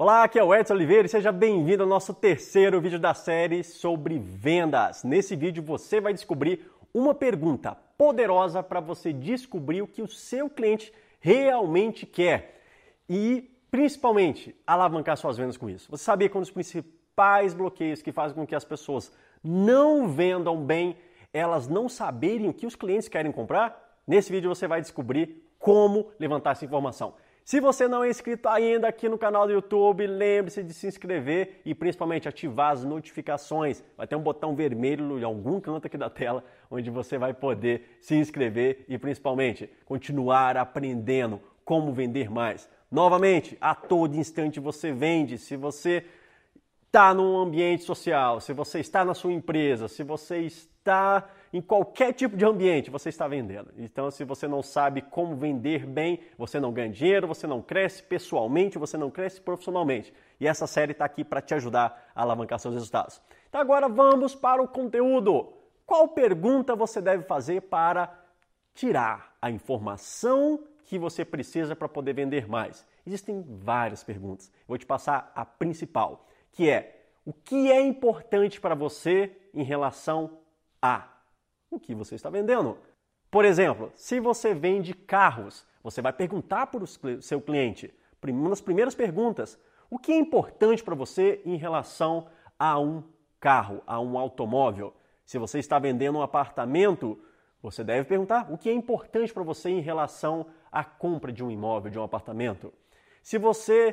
Olá, aqui é o Edson Oliveira e seja bem-vindo ao nosso terceiro vídeo da série sobre vendas. Nesse vídeo você vai descobrir uma pergunta poderosa para você descobrir o que o seu cliente realmente quer e, principalmente, alavancar suas vendas com isso. Você sabia que um dos principais bloqueios que fazem com que as pessoas não vendam bem, elas não saberem o que os clientes querem comprar? Nesse vídeo você vai descobrir como levantar essa informação. Se você não é inscrito ainda aqui no canal do YouTube, lembre-se de se inscrever e principalmente ativar as notificações. Vai ter um botão vermelho em algum canto aqui da tela onde você vai poder se inscrever e principalmente continuar aprendendo como vender mais. Novamente, a todo instante você vende. Se você está num ambiente social, se você está na sua empresa, se você está em qualquer tipo de ambiente, você está vendendo. Então, se você não sabe como vender bem, você não ganha dinheiro, você não cresce pessoalmente, você não cresce profissionalmente. E essa série está aqui para te ajudar a alavancar seus resultados. Então, agora vamos para o conteúdo. Qual pergunta você deve fazer para tirar a informação que você precisa para poder vender mais? Existem várias perguntas. vou te passar a principal, que é o que é importante para você em relação a o que você está vendendo. Por exemplo, se você vende carros, você vai perguntar para o seu cliente, uma das primeiras perguntas, o que é importante para você em relação a um carro, a um automóvel? Se você está vendendo um apartamento, você deve perguntar o que é importante para você em relação à compra de um imóvel, de um apartamento. Se você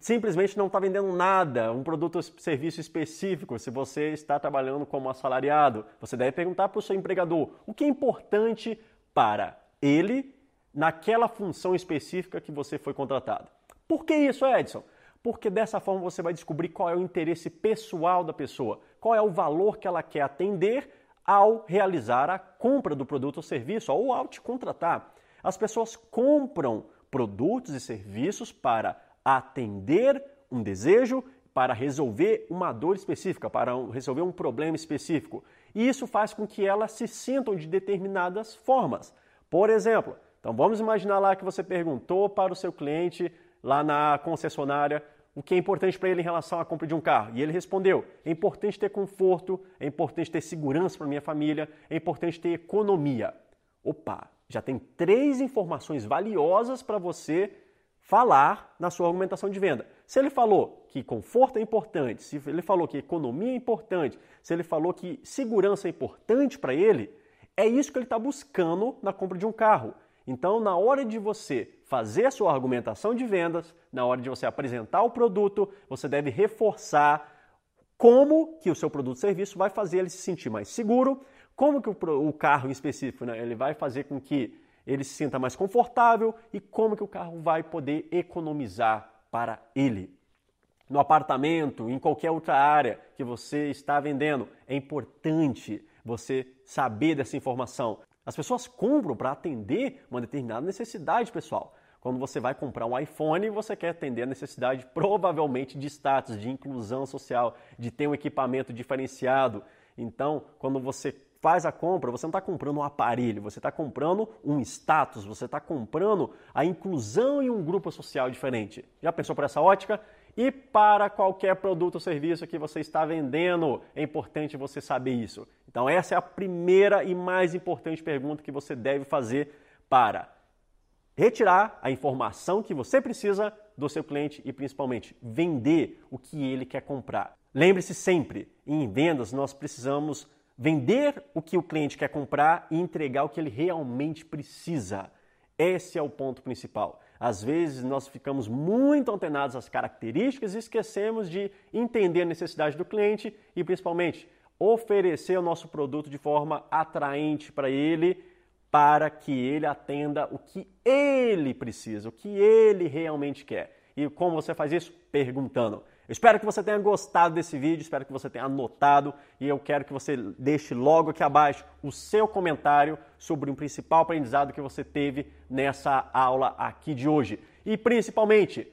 simplesmente não está vendendo nada, um produto ou serviço específico, se você está trabalhando como assalariado, você deve perguntar para o seu empregador o que é importante para ele naquela função específica que você foi contratado. Por que isso, Edson? Porque dessa forma você vai descobrir qual é o interesse pessoal da pessoa, qual é o valor que ela quer atender ao realizar a compra do produto ou serviço ou ao te contratar. As pessoas compram produtos e serviços para atender um desejo, para resolver uma dor específica, para resolver um problema específico. E isso faz com que elas se sintam de determinadas formas. Por exemplo, então vamos imaginar lá que você perguntou para o seu cliente lá na concessionária o que é importante para ele em relação à compra de um carro. E ele respondeu: é importante ter conforto, é importante ter segurança para minha família, é importante ter economia. Opa, já tem três informações valiosas para você falar na sua argumentação de venda. Se ele falou que conforto é importante, se ele falou que economia é importante, se ele falou que segurança é importante para ele, é isso que ele está buscando na compra de um carro. Então, na hora de você fazer a sua argumentação de vendas, na hora de você apresentar o produto, você deve reforçar como que o seu produto ou serviço vai fazer ele se sentir mais seguro, como que o, carro em específico, né, ele vai fazer com que ele se sinta mais confortável e como que o carro vai poder economizar para ele. No apartamento, em qualquer outra área que você está vendendo, é importante você saber dessa informação. As pessoas compram para atender uma determinada necessidade, pessoal. Quando você vai comprar um iPhone, você quer atender a necessidade provavelmente de status, de inclusão social, de ter um equipamento diferenciado. Então, quando você faz a compra, você não está comprando um aparelho, você está comprando um status, você está comprando a inclusão em um grupo social diferente. Já pensou por essa ótica? E para qualquer produto ou serviço que você está vendendo, é importante você saber isso. Então, essa é a primeira e mais importante pergunta que você deve fazer para retirar a informação que você precisa do seu cliente e principalmente vender o que ele quer comprar. Lembre-se sempre, em vendas nós precisamos Vender o que o cliente quer comprar e entregar o que ele realmente precisa. Esse é o ponto principal. Às vezes nós ficamos muito antenados às características e esquecemos de entender a necessidade do cliente e principalmente oferecer o nosso produto de forma atraente para ele, para que ele atenda o que ele precisa, o que ele realmente quer. E como você faz isso? Perguntando. Espero que você tenha gostado desse vídeo, espero que você tenha anotado e eu quero que você deixe logo aqui abaixo o seu comentário sobre o principal aprendizado que você teve nessa aula aqui de hoje. E principalmente,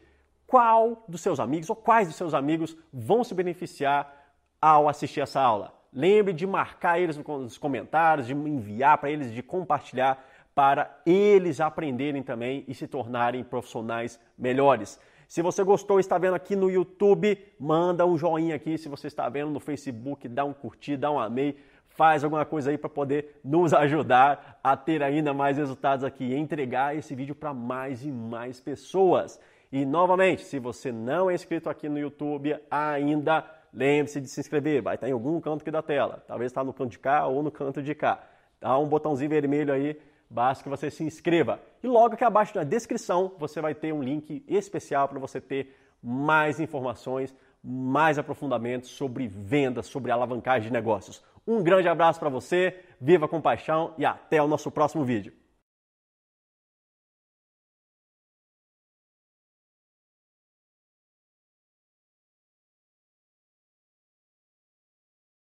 qual dos seus amigos ou quais dos seus amigos vão se beneficiar ao assistir essa aula. Lembre de marcar eles nos comentários, de enviar para eles, de compartilhar para eles aprenderem também e se tornarem profissionais melhores. Se você gostou está vendo aqui no YouTube, manda um joinha aqui. Se você está vendo no Facebook, dá um curtir, dá um amei, faz alguma coisa aí para poder nos ajudar a ter ainda mais resultados aqui e entregar esse vídeo para mais e mais pessoas. E novamente, se você não é inscrito aqui no YouTube ainda, lembre-se de se inscrever. Vai estar em algum canto aqui da tela. Talvez está no canto de cá ou no canto de cá. Dá um botãozinho vermelho aí basta que você se inscreva. E logo aqui abaixo na descrição você vai ter um link especial para você ter mais informações, mais aprofundamentos sobre vendas, sobre alavancagem de negócios. Um grande abraço para você, viva com paixão e até o nosso próximo vídeo.